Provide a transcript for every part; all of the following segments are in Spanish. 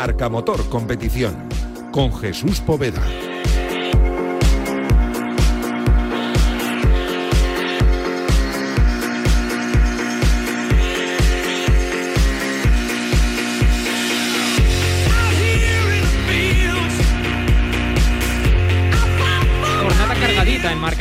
Marca Motor Competición con Jesús Poveda.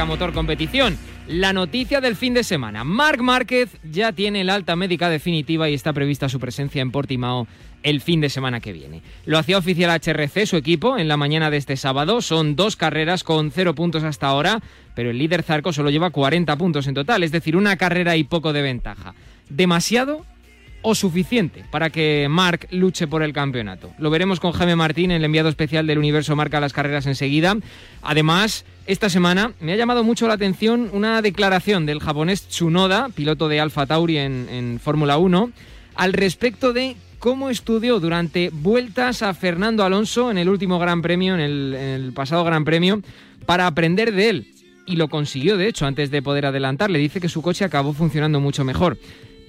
Motor Competición. La noticia del fin de semana. Marc Márquez ya tiene el alta médica definitiva y está prevista su presencia en Portimao el fin de semana que viene. Lo hacía oficial HRC, su equipo, en la mañana de este sábado. Son dos carreras con cero puntos hasta ahora, pero el líder Zarco solo lleva 40 puntos en total, es decir, una carrera y poco de ventaja. ¿Demasiado? o suficiente para que Marc luche por el campeonato. Lo veremos con Jaime Martín, el enviado especial del Universo Marca las carreras enseguida. Además, esta semana me ha llamado mucho la atención una declaración del japonés Tsunoda, piloto de Alfa Tauri en, Fórmula 1, al respecto de cómo estudió durante vueltas a Fernando Alonso en el último Gran Premio, en el, pasado Gran Premio, para aprender de él. Y lo consiguió, de hecho, antes de poder adelantar. Le dice que su coche acabó funcionando mucho mejor.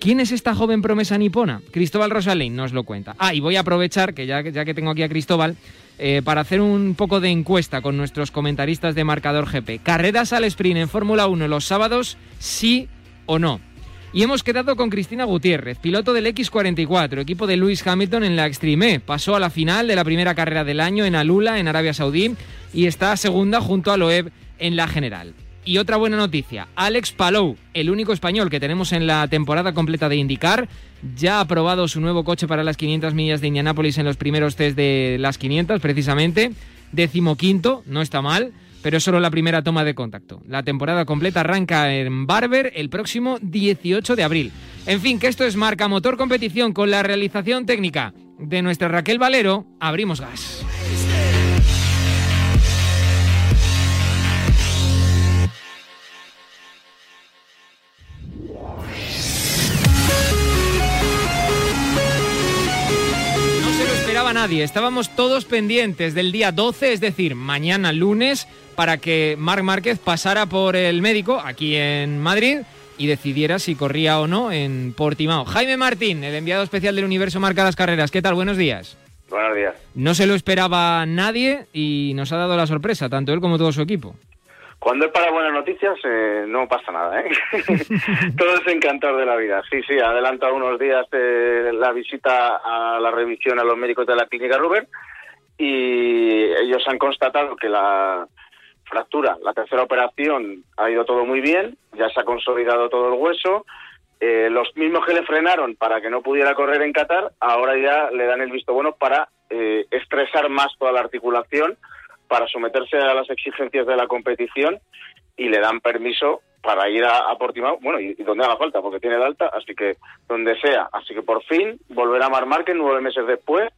¿Quién es esta joven promesa nipona? Cristóbal Rosalén nos lo cuenta. Ah, y voy a aprovechar, que ya, que tengo aquí a Cristóbal, eh, para hacer un poco de encuesta con nuestros comentaristas de Marcador GP. ¿Carreras al sprint en Fórmula 1 los sábados, sí o no? Y hemos quedado con Cristina Gutiérrez, piloto del X44, equipo de Lewis Hamilton en la Extreme. Pasó a la final de la primera carrera del año en Alula, en Arabia Saudí, y está segunda junto a Loeb en la general. Y otra buena noticia, Alex Palou, el único español que tenemos en la temporada completa de IndyCar, ya ha probado su nuevo coche para las 500 millas de Indianápolis en los primeros test de las 500, precisamente. Decimoquinto, no está mal pero es solo la primera toma de contacto. La temporada completa arranca en Barber el próximo 18 de abril. En fin, que esto es Marca Motor Competición con la realización técnica de nuestra Raquel Valero. Abrimos gas. Nadie, estábamos todos pendientes del día 12, es decir, mañana lunes, para que Marc Márquez pasara por el médico aquí en Madrid y decidiera si corría o no en Portimao. Jaime Martín, el enviado especial del Universo Marca las Carreras. ¿Qué tal? Buenos días. Buenos días. No se lo esperaba nadie y nos ha dado la sorpresa, tanto él como todo su equipo. Cuando es para buenas noticias eh, no pasa nada, ¿eh? Todo es encantador de la vida. Sí, sí, adelantado unos días eh, la visita a la revisión a los médicos de la clínica Ruber y ellos han constatado que la, fractura. La tercera operación ha ido todo muy bien, ya se ha consolidado todo el hueso. Eh, los mismos que le frenaron para que no pudiera correr en Qatar, ahora ya le dan el visto bueno para eh, estresar más toda la articulación, para someterse a las exigencias de la competición y le dan permiso para ir a, Portimao, bueno, y, donde haga falta, porque tiene el alta, así que donde sea. Así que por fin volverá a Mar nueve meses después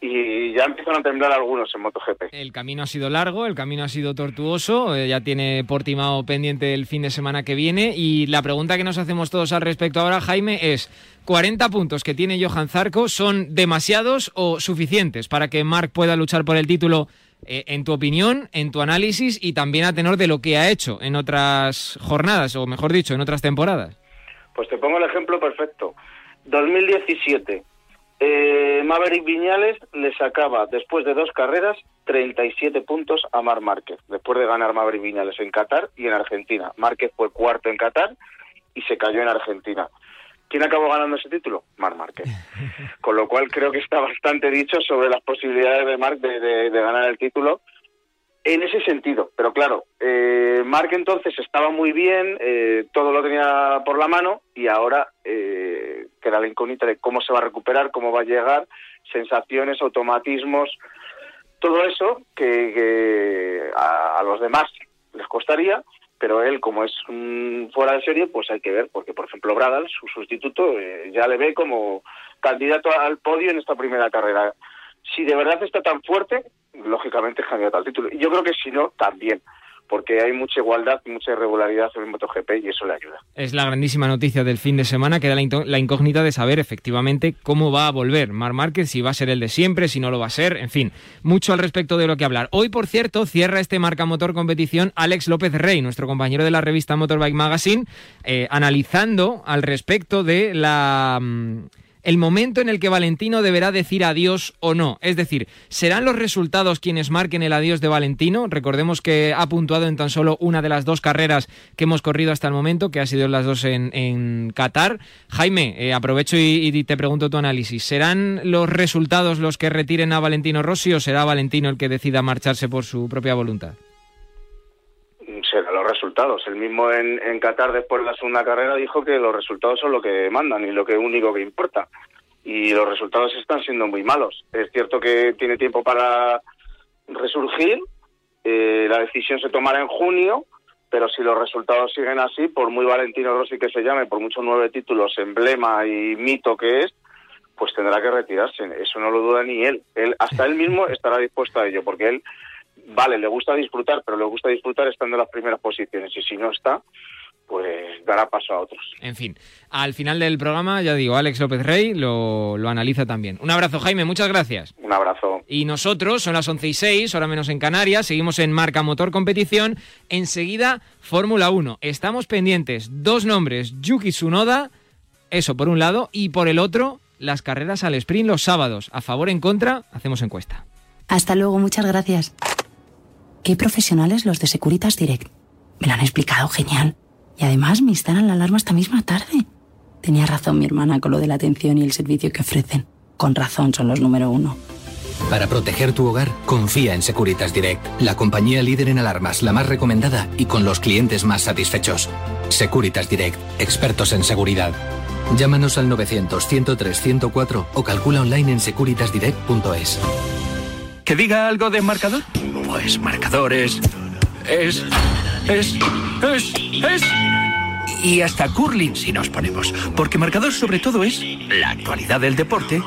y ya empiezan a temblar algunos en MotoGP. El camino ha sido largo, el camino ha sido tortuoso, eh, ya tiene Portimao pendiente el fin de semana que viene y la pregunta que nos hacemos todos al respecto ahora, Jaime, es 40 puntos que tiene Johan Zarco, ¿son demasiados o suficientes para que Marc pueda luchar por el título eh, en tu opinión, en tu análisis y también a tenor de lo que ha hecho en otras jornadas o mejor dicho, en otras temporadas? Pues te pongo el ejemplo perfecto. 2017, eh, Maverick Viñales le sacaba, después de dos carreras, 37 puntos a Mar Márquez, después de ganar Maverick Viñales en Qatar y en Argentina. Márquez fue cuarto en Qatar y se cayó en Argentina. ¿Quién acabó ganando ese título? Mar Márquez. Con lo cual creo que está bastante dicho sobre las posibilidades de Marc de ganar el título en ese sentido, pero claro, eh, Mark entonces estaba muy bien, eh, todo lo tenía por la mano y ahora eh, queda la incógnita de cómo se va a recuperar, cómo va a llegar, sensaciones, automatismos, todo eso que, los demás les costaría, pero él, como es fuera de serie, pues hay que ver, porque por ejemplo Bradal, su sustituto, eh, ya le ve como candidato al podio en esta primera carrera. Si de verdad está tan fuerte, lógicamente es candidato al título. Y yo creo que si no, también porque hay mucha igualdad y mucha irregularidad en el MotoGP y eso le ayuda. Es la grandísima noticia del fin de semana, queda la, incógnita de saber efectivamente cómo va a volver Mar Márquez, si va a ser el de siempre, si no lo va a ser, en fin, mucho al respecto de lo que hablar. Hoy, por cierto, cierra este Marca Motor competición Alex López Rey, nuestro compañero de la revista Motorbike Magazine, eh, analizando al respecto de la... Mm, el momento en el que Valentino deberá decir adiós o no. Es decir, ¿serán los resultados quienes marquen el adiós de Valentino? Recordemos que ha puntuado en tan solo una de las dos carreras que hemos corrido hasta el momento, que ha sido las dos en, Qatar. Jaime, eh, aprovecho y, y, te pregunto tu análisis. ¿Serán los resultados los que retiren a Valentino Rossi o será Valentino el que decida marcharse por su propia voluntad? Resultados. El mismo en, en Qatar, después de la segunda carrera, dijo que los resultados son lo que mandan y lo que único que importa. Y los resultados están siendo muy malos. Es cierto que tiene tiempo para resurgir. Eh, la decisión se tomará en junio, pero si los resultados siguen así, por muy Valentino Rossi que se llame, por muchos nueve títulos, emblema y mito que es, pues tendrá que retirarse. Eso no lo duda ni él. él hasta él mismo estará dispuesto a ello, porque él vale, le gusta disfrutar, pero le gusta disfrutar estando en las primeras posiciones y si no está, pues dará paso a otros. En fin, al final del programa, ya digo, Alex López Rey lo, lo analiza también. Un abrazo, Jaime, muchas gracias. Un abrazo. Y nosotros, son las 11 y 6, ahora menos en Canarias, seguimos en Marca Motor Competición. Enseguida, Fórmula 1. Estamos pendientes, dos nombres, Yuki Tsunoda, eso por un lado, y por el otro, las carreras al sprint los sábados. A favor, en contra, hacemos encuesta. Hasta luego, muchas gracias. Qué profesionales los de Securitas Direct. Me lo han explicado genial. Y además me instalan la alarma esta misma tarde. Tenía razón mi hermana con lo de la atención y el servicio que ofrecen. Con razón son los número uno. Para proteger tu hogar, confía en Securitas Direct, la compañía líder en alarmas, la más recomendada y con los clientes más satisfechos. Securitas Direct, expertos en seguridad. Llámanos al 900-103-104 o calcula online en securitasdirect.es. ¿Que diga algo de marcador? Pues marcadores. Es. Es. Es. Es. Y hasta curling si nos ponemos. Porque marcador sobre todo es la actualidad del deporte.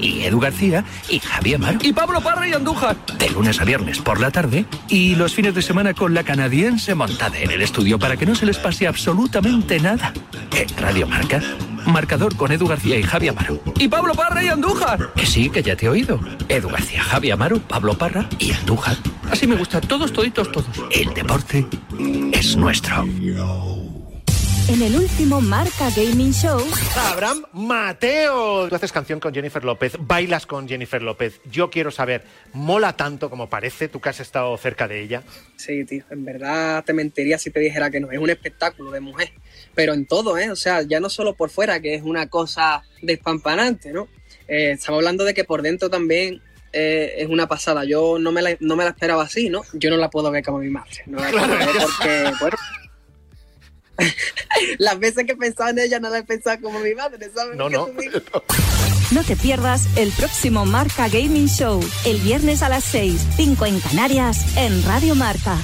Y Edu García y Javier Amaro. Y Pablo Parra y Andújar. De lunes a viernes por la tarde. Y los fines de semana con la canadiense montada en el estudio para que no se les pase absolutamente nada. En Radio Marca Marcador con Edu García y Javi Amaro. Y Pablo Parra y Andújar. Que sí, que ya te he oído. Edu García, Javi Amaro, Pablo Parra y Andújar. Así me gusta, todos, toditos, todos. El deporte es nuestro. En el último Marca Gaming Show. Abraham Mateo. Tú haces canción con Jennifer López, bailas con Jennifer López. Yo quiero saber, ¿mola tanto como parece? ¿Tú que has estado cerca de ella? Sí, tío. En verdad te mentiría si te dijera que no. Es un espectáculo de mujer pero en todo, ¿eh? O sea, ya no solo por fuera, que es una cosa despampanante, ¿no? Eh, estamos hablando de que por dentro también eh, es una pasada. Yo no me, la, no me la esperaba así, ¿no? Yo no la puedo ver como mi madre. No la puedo ver porque, bueno... Las veces que he pensado en ella no la he pensado como mi madre, ¿sabes? No, no. No te pierdas el próximo Marca Gaming Show, el viernes a las 6, 5 en Canarias, en Radio Marca.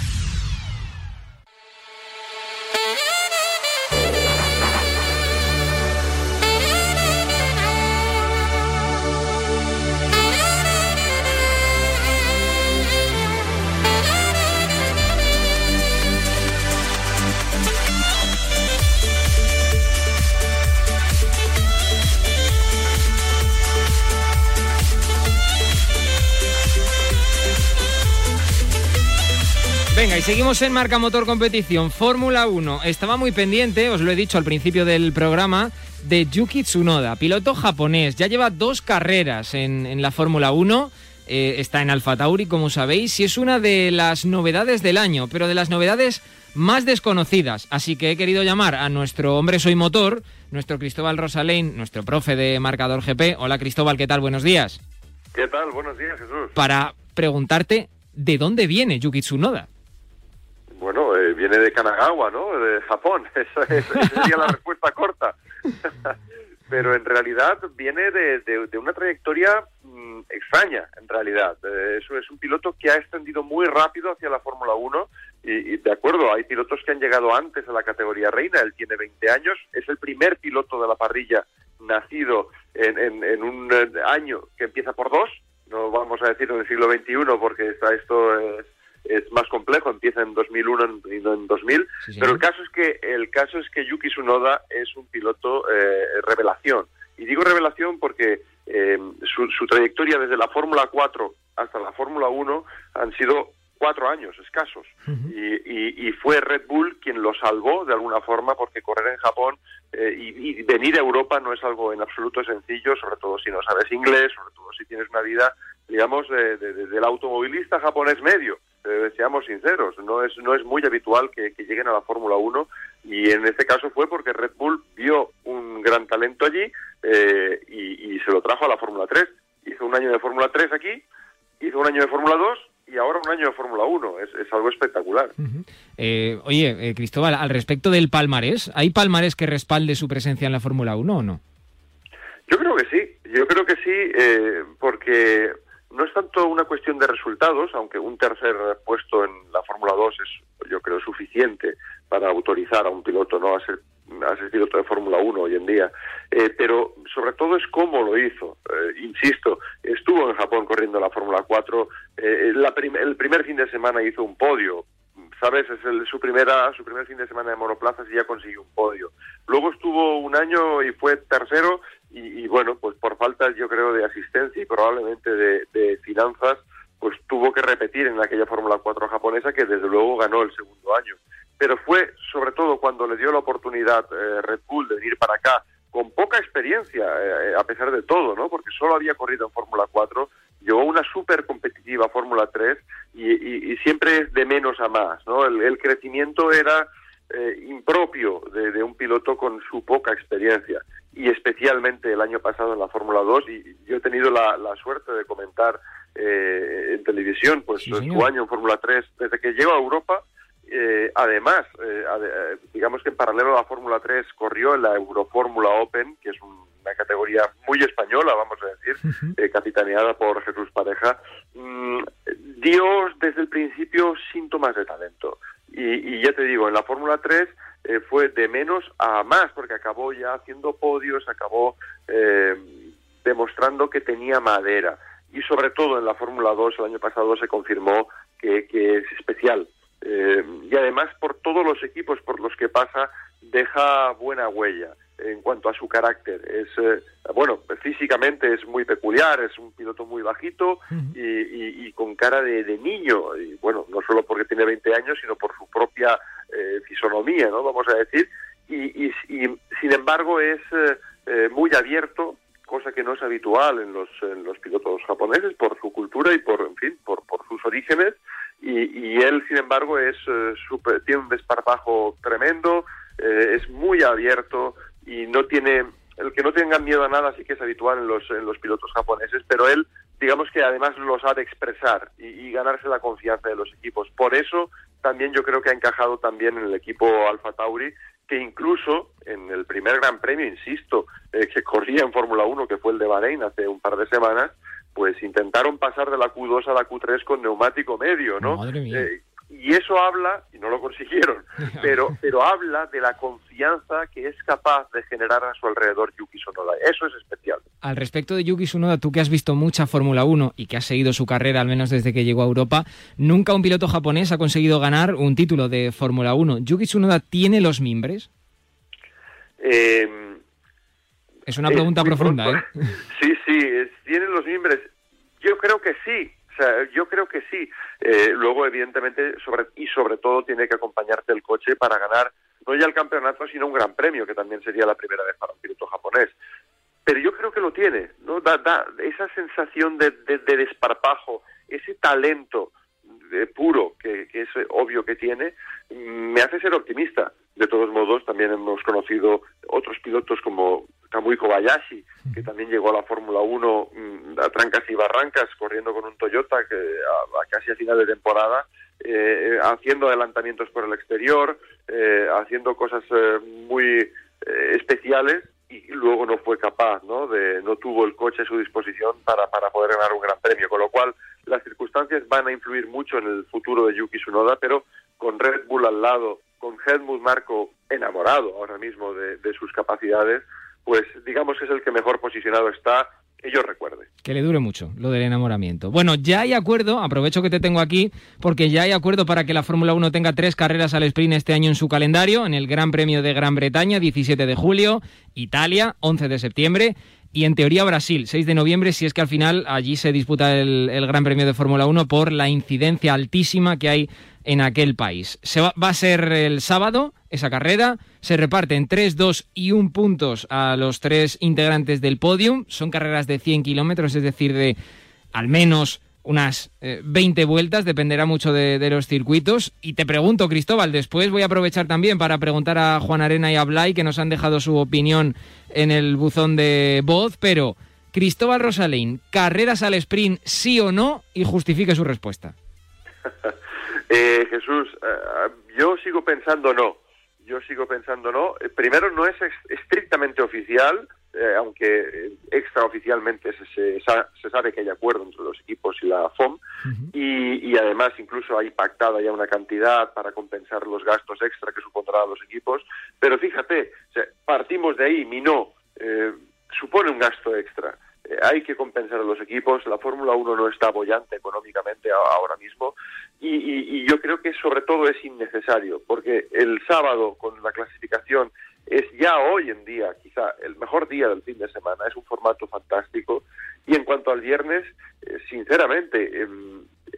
Seguimos en Marca Motor Competición. Fórmula 1. Estaba muy pendiente, os lo he dicho al principio del programa, de Yuki Tsunoda, piloto japonés. Ya lleva dos carreras en, la Fórmula 1. Eh, está en Alfa Tauri, como sabéis, y es una de las novedades del año, pero de las novedades más desconocidas. Así que he querido llamar a nuestro hombre soy motor, nuestro Cristóbal Rosalén, nuestro profe de marcador GP. Hola Cristóbal, ¿qué tal? Buenos días. ¿Qué tal? Buenos días, Jesús. Para preguntarte de dónde viene Yuki Tsunoda. Eh, viene de Kanagawa, ¿no? De Japón. Esa, sería la respuesta corta. pero en realidad viene de, de- de una trayectoria mm, extraña, en realidad. Eh, eso es un piloto que ha extendido muy rápido hacia la Fórmula 1 y, y de acuerdo, hay pilotos que han llegado antes a la categoría reina, él tiene 20 años, es el primer piloto de la parrilla nacido en, en- en un eh, año que empieza por dos, no vamos a decir en el siglo XXI porque está esto es, es más complejo, empieza en 2001 y no en 2000, pero el caso es que el caso es que Yuki Tsunoda es un piloto eh, revelación. Y digo revelación porque eh, su, su trayectoria desde la Fórmula 4 hasta la Fórmula 1 han sido cuatro años escasos. Y, y- y fue Red Bull quien lo salvó de alguna forma porque correr en Japón eh, y, y venir a Europa no es algo en absoluto sencillo, sobre todo si no sabes inglés, sobre todo si tienes una vida, digamos, de- de- de- del automovilista japonés medio. Eh, seamos sinceros, no es, no es muy habitual que, que lleguen a la Fórmula 1 y en este caso fue porque Red Bull vio un gran talento allí eh, y, y se lo trajo a la Fórmula 3. Hizo un año de Fórmula 3 aquí, hizo un año de Fórmula 2 y ahora un año de Fórmula 1. Es, es algo espectacular. Eh, oye, Cristóbal, al respecto del palmarés, ¿hay palmarés que respalde su presencia en la Fórmula 1 o no? Yo creo que sí, yo creo que sí, eh, porque no es tanto una cuestión de resultados, aunque un tercer puesto en la Fórmula 2 es, yo creo, suficiente para autorizar a un piloto no a ser, a ser piloto de Fórmula 1 hoy en día, Eh, pero sobre todo es cómo lo hizo. Eh, insisto, estuvo en Japón corriendo la Fórmula 4, eh, la el primer fin de semana hizo un podio, sabes, es el- su primera su primer fin de semana de monoplazas y ya consiguió un podio. Luego estuvo un año y fue tercero y, bueno, falta yo creo de asistencia y probablemente de, finanzas, pues tuvo que repetir en aquella Fórmula 4 japonesa que desde luego ganó el segundo año. Pero fue sobre todo cuando le dio la oportunidad eh, Red Bull de venir para acá con poca experiencia, eh, a pesar de todo, ¿no? Porque solo había corrido en Fórmula 4, llegó una súper competitiva Fórmula 3 y, siempre es de menos a más, ¿no? El, crecimiento era eh, impropio de un piloto con su poca experiencia y especialmente el año pasado en la Fórmula 2 y yo he tenido la, la suerte de comentar eh, en televisión pues su año en Fórmula 3 desde que llegó a Europa eh, además, eh, digamos que en paralelo a la Fórmula 3 corrió en la Eurofórmula Open, que es un- una categoría muy española, vamos a decir, eh, capitaneada por Jesús Pareja, mm, dio desde el principio síntomas de talento. Y, y ya te digo, en la Fórmula 3 eh, fue de menos a más, porque acabó ya haciendo podios, acabó eh, demostrando que tenía madera. Y sobre todo en la Fórmula 2 el año pasado se confirmó que, que es especial. Eh, y además por todos los equipos por los que pasa deja buena huella en cuanto a su carácter. Es eh, bueno, físicamente es muy peculiar, es un piloto muy bajito y, y- y con cara de, de niño. Y bueno, no solo porque tiene 20 años, sino por su propia eh, fisonomía, ¿no? Vamos a decir. Y, y- y, sin embargo es eh, eh, muy abierto, cosa que no es habitual en los, en los pilotos japoneses por su cultura y por, en fin, por, por sus orígenes. Y, él, sin embargo, es eh, súper- tiene un desparpajo tremendo, eh, es muy abierto y no tiene el que no tenga miedo a nada sí que es habitual en los en los pilotos japoneses, pero él digamos que además lo sabe expresar y, y ganarse la confianza de los equipos. Por eso también yo creo que ha encajado también en el equipo Alfa Tauri, que incluso en el primer Gran Premio, insisto, eh, que corría en Fórmula 1, que fue el de Bahrein hace un par de semanas, pues intentaron pasar de la Q2 a la Q3 con neumático medio, ¿no? Madre mía. Eh, y eso habla, y no lo consiguieron, pero, pero habla de la confianza que es capaz de generar a su alrededor Yuki Tsunoda. Eso es especial. Al respecto de Yuki Tsunoda, tú que has visto mucha Fórmula 1 y que has seguido su carrera al menos desde que llegó a Europa, nunca un piloto japonés ha conseguido ganar un título de Fórmula 1. ¿Yuki Tsunoda tiene los mimbres? Eh, Es una pregunta muy profunda, pronto. ¿eh? Sí, sí, es- tienen los mimbres. Yo creo que sí. O sea, yo creo que sí. Eh, luego, evidentemente, sobre, y sobre todo tiene que acompañarte el coche para ganar no ya el campeonato, sino un gran premio, que también sería la primera vez para un piloto japonés. Pero yo creo que lo tiene, ¿no? Da, da esa sensación de, de- de desparpajo, ese talento eh, puro que, que es obvio que tiene, me hace ser optimista. De todos modos, también hemos conocido otros pilotos como Kamui Kobayashi, que también llegó a la Fórmula 1 mm, a trancas y barrancas, corriendo con un Toyota que a, a casi a final de temporada, eh, haciendo adelantamientos por el exterior, eh, haciendo cosas eh, muy eh, especiales y luego no fue capaz, ¿no? De, no tuvo el coche a su disposición para, para poder ganar un gran premio, con lo cual las circunstancias van a influir mucho en el futuro de Yuki Tsunoda, pero con Red Bull al lado, con Helmut Marko enamorado ahora mismo de, de sus capacidades, pues digamos que es el que mejor posicionado está que yo recuerde. Que le dure mucho lo del enamoramiento. Bueno, ya hay acuerdo, aprovecho que te tengo aquí, porque ya hay acuerdo para que la Fórmula 1 tenga tres carreras al sprint este año en su calendario, en el Gran Premio de Gran Bretaña, 17 de julio, Italia, 11 de septiembre, y en teoría Brasil, 6 de noviembre, si es que al final allí se disputa el, Gran Premio de Fórmula 1 por la incidencia altísima que hay en aquel país. Se va, va, a ser el sábado esa carrera, se reparten 3, 2 y 1 puntos a los tres integrantes del podium, son carreras de 100 kilómetros, es decir, de al menos unas eh, 20 vueltas, dependerá mucho de, los circuitos. Y te pregunto, Cristóbal, después voy a aprovechar también para preguntar a Juan Arena y a Blay, que nos han dejado su opinión en el buzón de voz, pero Cristóbal Rosalín, ¿carreras al sprint sí o no? Y justifique su respuesta. eh, Jesús, uh, yo sigo pensando no. Yo sigo pensando no. Eh, primero, no es estrictamente oficial, eh, aunque extraoficialmente se, se, se, sabe que hay acuerdo entre los equipos y la FOM, uh -huh. y, y, además incluso hay pactada ya una cantidad para compensar los gastos extra que supondrán los equipos. Pero fíjate, o sea, partimos de ahí, mi no eh, supone un gasto extra. Eh, hay que compensar a los equipos. La Fórmula 1 no está bollante económicamente ahora mismo y, y, y, yo creo que sobre todo es innecesario porque el sábado con la clasificación es ya hoy en día quizá el mejor día del fin de semana. Es un formato fantástico y en cuanto al viernes, eh, sinceramente, eh,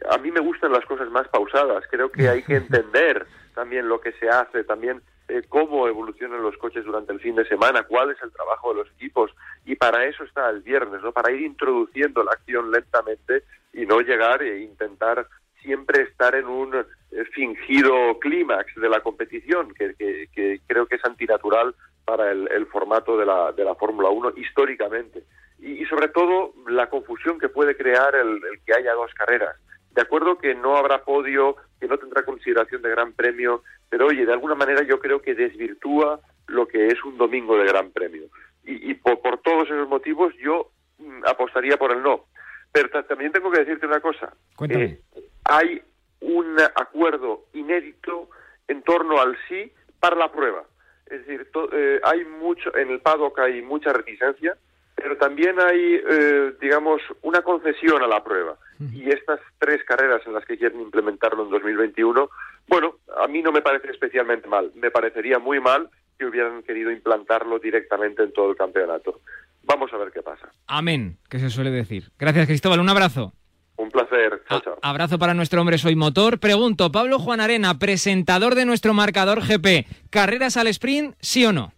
a mí me gustan las cosas más pausadas. Creo que hay que entender también lo que se hace, también eh, cómo evolucionan los coches durante el fin de semana, cuál es el trabajo de los equipos y para eso está el viernes, ¿no? Para ir introduciendo la acción lentamente y no llegar e intentar siempre estar en un eh, fingido clímax de la competición, que, que, que, creo es antinatural para el, el formato de la, de la Fórmula 1 históricamente. Y, y, sobre todo la confusión que puede crear el, el que haya dos carreras. De acuerdo que no habrá podio, que no tendrá consideración de gran premio, pero oye, de alguna manera yo creo que desvirtúa lo que es un domingo de gran premio. Y, y por, por, todos esos motivos yo mm, apostaría por el no. Pero también tengo que decirte una cosa. Eh, hay un acuerdo inédito en torno al sí para la prueba. Es decir, to, eh, hay mucho, en el paddock hay mucha reticencia, pero también hay, eh, digamos, una concesión a la prueba. Y estas tres carreras en las que quieren implementarlo en 2021, bueno, a mí no me parece especialmente mal. Me parecería muy mal que hubieran querido implantarlo directamente en todo el campeonato. Vamos a ver qué pasa. Amén, que se suele decir. Gracias, Cristóbal. Un abrazo. Un placer. Chao, chao. Abrazo para nuestro hombre Soy Motor. Pregunto, Pablo Juan Arena, presentador de nuestro marcador GP, ¿carreras al sprint, sí o no?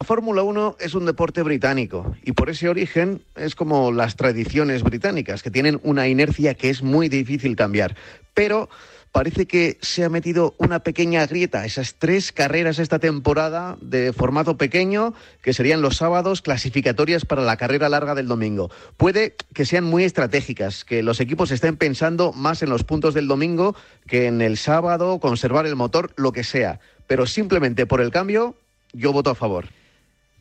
La Fórmula 1 es un deporte británico y por ese origen es como las tradiciones británicas, que tienen una inercia que es muy difícil cambiar. Pero parece que se ha metido una pequeña grieta, esas tres carreras esta temporada de formato pequeño, que serían los sábados clasificatorias para la carrera larga del domingo. Puede que sean muy estratégicas, que los equipos estén pensando más en los puntos del domingo que en el sábado, conservar el motor, lo que sea. Pero simplemente por el cambio, yo voto a favor.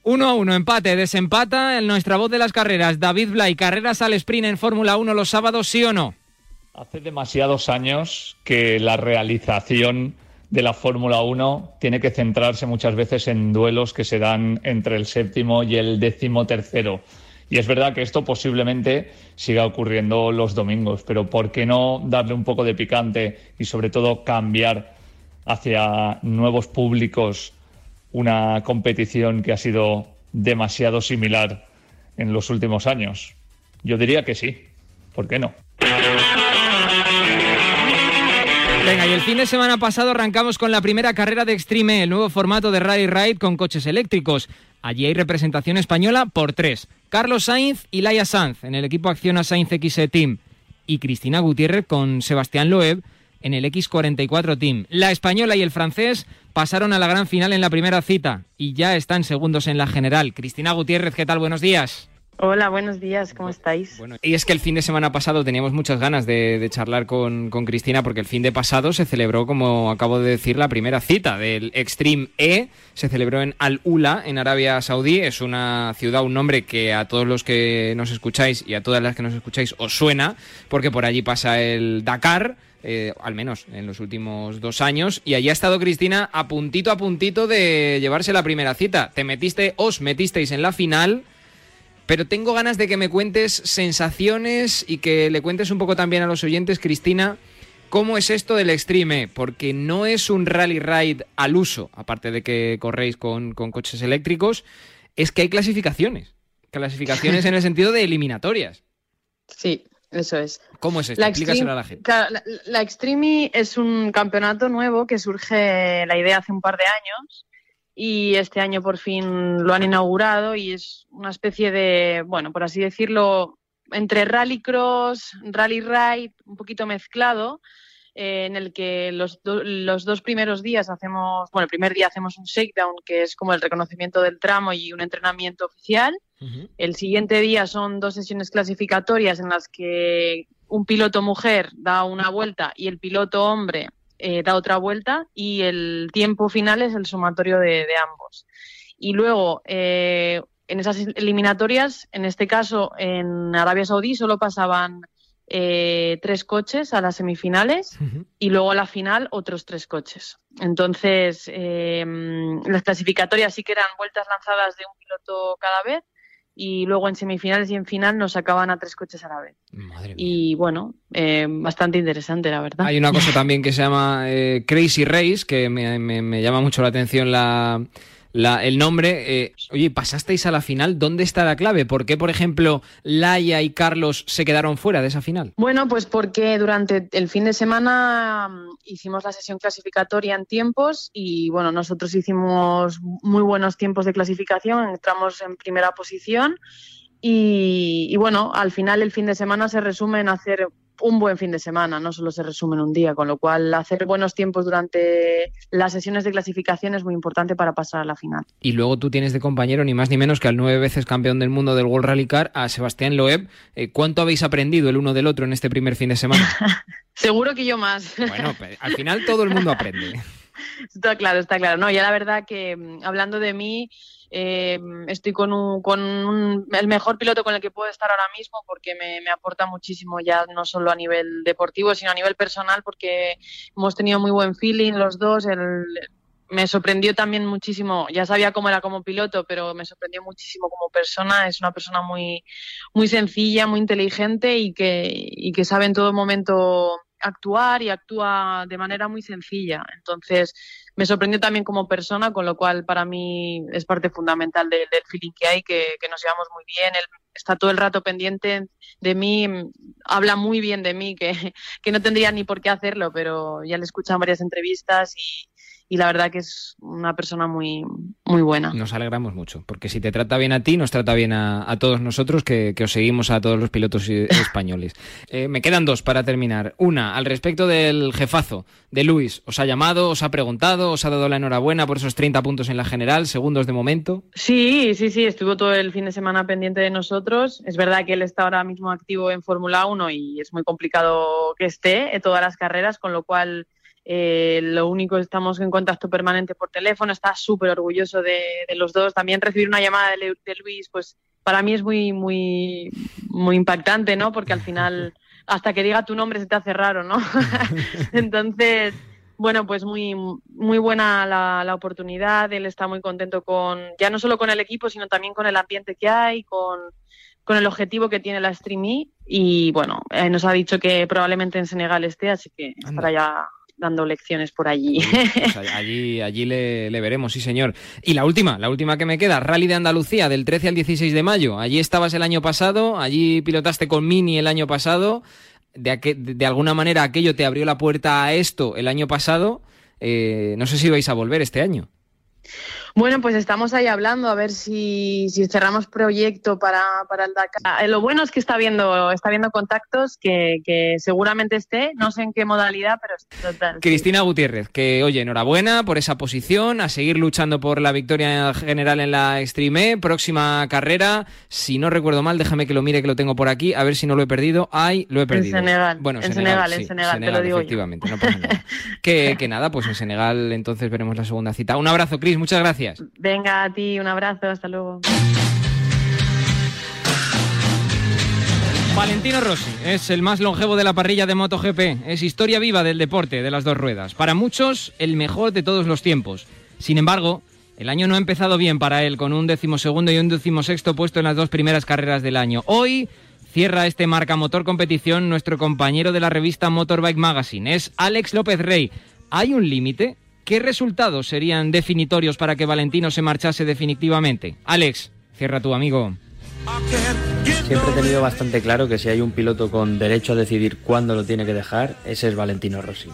1 a 1, empate, desempata en nuestra voz de las carreras. David Blay, carreras al sprint en Fórmula 1 los sábados, ¿sí o no? Hace demasiados años que la realización de la Fórmula 1 tiene que centrarse muchas veces en duelos que se dan entre el séptimo y el décimo tercero. Y es verdad que esto posiblemente siga ocurriendo los domingos, pero ¿por qué no darle un poco de picante y sobre todo cambiar hacia nuevos públicos una competición que ha sido demasiado similar en los últimos años? Yo diría que sí. ¿Por qué no? Venga, y el fin de semana pasado arrancamos con la primera carrera de Extreme, el nuevo formato de Rally Ride con coches eléctricos. Allí hay representación española por tres. Carlos Sainz y Laia Sanz en el equipo Acciona Sainz XE Team. Y Cristina Gutiérrez con Sebastián Loeb en el X44 Team. La española y el francés pasaron a la gran final en la primera cita y ya están segundos en la general. Cristina Gutiérrez, ¿qué tal? Buenos días. Hola, buenos días, ¿cómo estáis? Y es que el fin de semana pasado teníamos muchas ganas de, charlar con, Cristina porque el fin de pasado se celebró, como acabo de decir, la primera cita del Extreme E. Se celebró en Al-Ula, en Arabia Saudí. Es una ciudad, un nombre que a todos los que nos escucháis y a todas las que nos escucháis os suena porque por allí pasa el Dakar. Eh, al menos en los últimos dos años, y allí ha estado Cristina a puntito a puntito de llevarse la primera cita. Te metiste, os metisteis en la final, pero tengo ganas de que me cuentes sensaciones y que le cuentes un poco también a los oyentes, Cristina, cómo es esto del Extreme, porque no es un rally ride al uso, aparte de que corréis con, coches eléctricos, es que hay clasificaciones. Clasificaciones en el sentido de eliminatorias. Sí, eso es. ¿Cómo es esto? La a la gente. la, la, Extreme es un campeonato nuevo que surge la idea hace un par de años y este año por fin lo han inaugurado y es una especie de, bueno, por así decirlo, entre rallycross, rally ride, un poquito mezclado, eh, en el que los, los, dos primeros días hacemos, bueno, el primer día hacemos un shakedown, que es como el reconocimiento del tramo y un entrenamiento oficial. El siguiente día son dos sesiones clasificatorias en las que un piloto mujer da una vuelta y el piloto hombre eh, da otra vuelta y el tiempo final es el sumatorio de, ambos. Y luego, eh, en esas eliminatorias, en este caso en Arabia Saudí, solo pasaban eh, tres coches a las semifinales y luego a la final otros tres coches. Entonces, las clasificatorias sí que eran vueltas lanzadas de un piloto cada vez y luego en semifinales y en final nos sacaban a tres coches a la vez. Y bueno, eh, bastante interesante, la verdad. Hay una cosa también que se llama eh, Crazy Race, que me, me, llama mucho la atención la, el nombre. Eh, oye, pasasteis a la final, ¿dónde está la clave? ¿Por qué, por ejemplo, Laia y Carlos se quedaron fuera de esa final? Bueno, pues porque durante el fin de semana mm, hicimos la sesión clasificatoria en tiempos y bueno, nosotros hicimos muy buenos tiempos de clasificación, entramos en primera posición. Y, y, bueno, al final el fin de semana se resume en hacer un buen fin de semana, no solo se resume en un día, con lo cual hacer buenos tiempos durante las sesiones de clasificación es muy importante para pasar a la final. Y luego tú tienes de compañero ni más ni menos que al nueve veces campeón del mundo del World Rally Car, a Sebastián Loeb. Eh, ¿Cuánto habéis aprendido el uno del otro en este primer fin de semana? Seguro que yo más. Bueno, al final todo el mundo aprende. Está claro, está claro. No, ya la verdad que mm, hablando de mí, eh, estoy con, un, con el mejor piloto con el que puedo estar ahora mismo porque me, aporta muchísimo ya no solo a nivel deportivo, sino a nivel personal porque hemos tenido muy buen feeling los dos. me sorprendió también muchísimo, ya sabía cómo era como piloto, pero me sorprendió muchísimo como persona. Es una persona muy, muy sencilla, muy inteligente y que, y que sabe en todo momento actuar y actúa de manera muy sencilla. Entonces, me sorprendió también como persona, con lo cual para mí es parte fundamental del feeling que hay, que, nos llevamos muy bien. Él está todo el rato pendiente de mí, habla muy bien de mí, que, que no tendría ni por qué hacerlo, pero ya le he escuchado varias entrevistas y, y la verdad que es una persona muy, muy buena. Nos alegramos mucho, porque si te trata bien a ti, nos trata bien a, todos nosotros que, os seguimos a todos los pilotos españoles. Eh, me quedan dos para terminar. Una, al respecto del jefazo de Luis, ¿os ha llamado, os ha preguntado, os ha dado la enhorabuena por esos 30 puntos en la general, segundos de momento? Sí, sí, sí, estuvo todo el fin de semana pendiente de nosotros. Es verdad que él está ahora mismo activo en Fórmula 1 y es muy complicado que esté en todas las carreras, con lo cual eh, lo único estamos en contacto permanente por teléfono, está súper orgulloso de, los dos. También recibir una llamada de, Luis, pues para mí es muy, muy, muy impactante, ¿no? Porque al final, hasta que diga tu nombre se te hace raro, ¿no? Entonces, bueno, pues muy, muy buena la, la, oportunidad. Él está muy contento con, ya no solo con el equipo, sino también con el ambiente que hay, con, con el objetivo que tiene la Streamy. Y bueno, eh, nos ha dicho que probablemente en Senegal esté, así que estará ya dando lecciones por allí. Pues allí allí le, veremos, sí señor. Y la última, la última que me queda, Rally de Andalucía, del 13 al 16 de mayo. Allí estabas el año pasado, allí pilotaste con Mini el año pasado. De, de alguna manera aquello te abrió la puerta a esto el año pasado. Eh, no sé si vais a volver este año. Bueno, pues estamos ahí hablando a ver si, si cerramos proyecto para, para, el Dakar. Eh, lo bueno es que está viendo, está viendo contactos que, que, seguramente esté, no sé en qué modalidad, pero total. Cristina Gutiérrez, que oye, enhorabuena por esa posición, a seguir luchando por la victoria general en la Extreme, próxima carrera, si no recuerdo mal, déjame que lo mire que lo tengo por aquí, a ver si no lo he perdido. Ay, lo he perdido. En Senegal. Bueno, en Senegal, Senegal, en Senegal, te lo digo efectivamente, no pasa nada. que, que nada, pues en Senegal entonces veremos la segunda cita. Un abrazo, Cris, muchas gracias. Venga, a ti, un abrazo, hasta luego. Valentino Rossi es el más longevo de la parrilla de MotoGP. Es historia viva del deporte de las dos ruedas. Para muchos, el mejor de todos los tiempos. Sin embargo, el año no ha empezado bien para él, con un decimosegundo y un decimosexto puesto en las dos primeras carreras del año. Hoy cierra este marca motor competición nuestro compañero de la revista Motorbike Magazine. Es Alex López Rey. ¿Hay un límite? ¿Qué resultados serían definitorios para que Valentino se marchase definitivamente? Alex, cierra tu amigo. Siempre he tenido bastante claro que si hay un piloto con derecho a decidir cuándo lo tiene que dejar, ese es Valentino Rossi.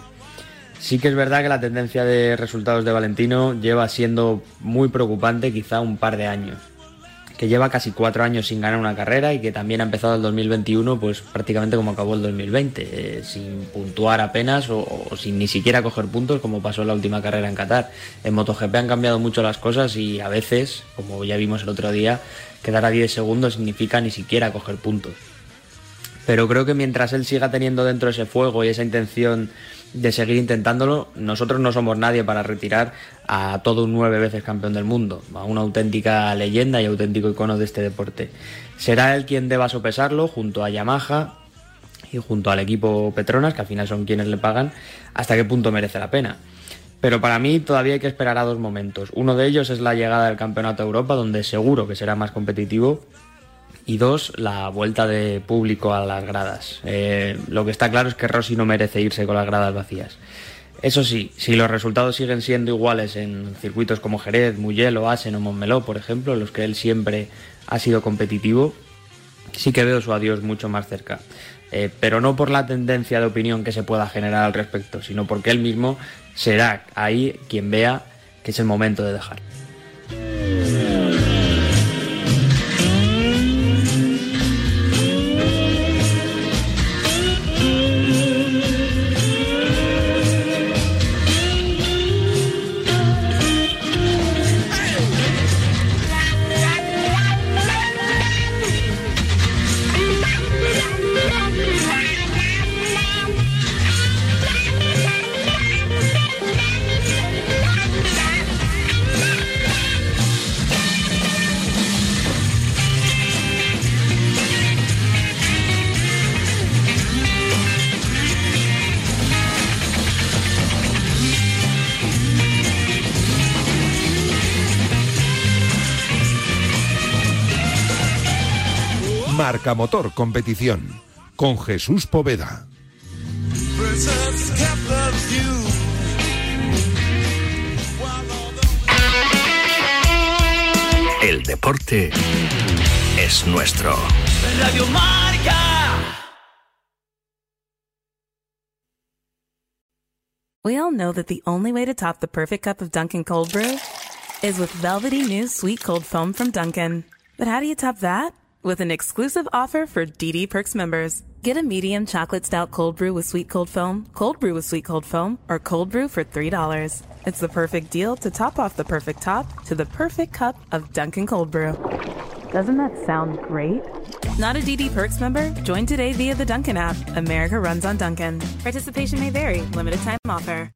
Sí que es verdad que la tendencia de resultados de Valentino lleva siendo muy preocupante quizá un par de años que lleva casi cuatro años sin ganar una carrera y que también ha empezado el 2021 pues prácticamente como acabó el 2020, eh, sin puntuar apenas o, sin ni siquiera coger puntos como pasó en la última carrera en Qatar. En MotoGP han cambiado mucho las cosas y a veces, como ya vimos el otro día, quedar a 10 segundos significa ni siquiera coger puntos. Pero creo que mientras él siga teniendo dentro ese fuego y esa intención de seguir intentándolo. Nosotros no somos nadie para retirar a todo un nueve veces campeón del mundo, a una auténtica leyenda y auténtico icono de este deporte. Será él quien deba sopesarlo junto a Yamaha y junto al equipo Petronas, que al final son quienes le pagan, hasta qué punto merece la pena. Pero para mí todavía hay que esperar a dos momentos. Uno de ellos es la llegada del Campeonato de Europa, donde seguro que será más competitivo y dos, la vuelta de público a las gradas. Eh, lo que está claro es que Rossi no merece irse con las gradas vacías. Eso sí, si los resultados siguen siendo iguales en circuitos como Jerez, Mugello, Asen o Montmeló, por ejemplo, en los que él siempre ha sido competitivo, sí que veo su adiós mucho más cerca. Eh, pero no por la tendencia de opinión que se pueda generar al respecto, sino porque él mismo será ahí quien vea que es el momento de dejar. Marca Motor Competición con Jesús Poveda. El deporte es nuestro. Radio Marca. We all know that the only way to top the perfect cup of Dunkin' cold brew is with velvety new sweet cold foam from Dunkin'. But how do you top that? With an exclusive offer for DD Perks members. Get a medium chocolate stout cold brew with sweet cold foam, cold brew with sweet cold foam, or cold brew for $3. It's the perfect deal to top off the perfect top to the perfect cup of Dunkin' Cold Brew. Doesn't that sound great? Not a DD Perks member? Join today via the Dunkin' app. America runs on Dunkin'. Participation may vary. Limited time offer.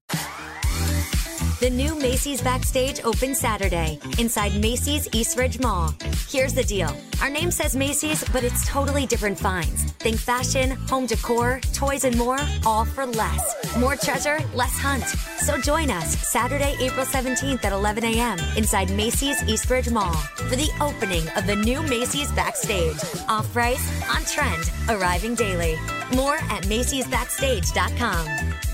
The new Macy's Backstage opens Saturday inside Macy's Eastridge Mall. Here's the deal. Our name says Macy's, but it's totally different finds. Think fashion, home decor, toys, and more, all for less. More treasure, less hunt. So join us Saturday, April 17th at 11 a.m. inside Macy's Eastridge Mall for the opening of the new Macy's Backstage. Off price, on trend, arriving daily. More at Macy'sBackstage.com.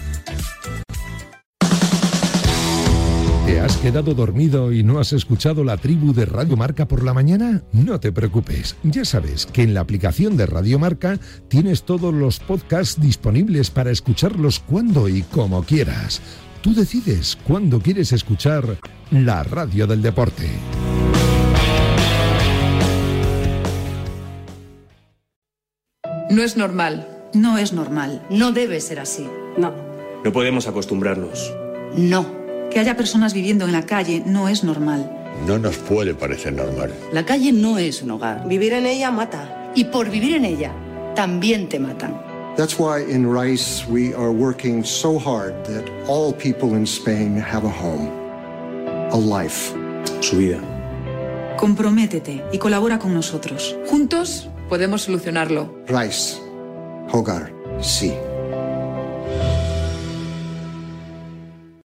¿Te has quedado dormido y no has escuchado la tribu de Radio Marca por la mañana? No te preocupes, ya sabes que en la aplicación de Radio Marca tienes todos los podcasts disponibles para escucharlos cuando y como quieras Tú decides cuándo quieres escuchar la radio del deporte. No es normal. No es normal. No debe ser así. No. No podemos acostumbrarnos. No. Que haya personas viviendo en la calle no es normal. No nos puede parecer normal. La calle no es un hogar. Vivir en ella mata. Y por vivir en ella, también te matan. That's why in Rice we are working so hard that all people in Spain have a home, a life. Su vida. Comprométete y colabora con nosotros. Juntos podemos solucionarlo. Rice, hogar, sí.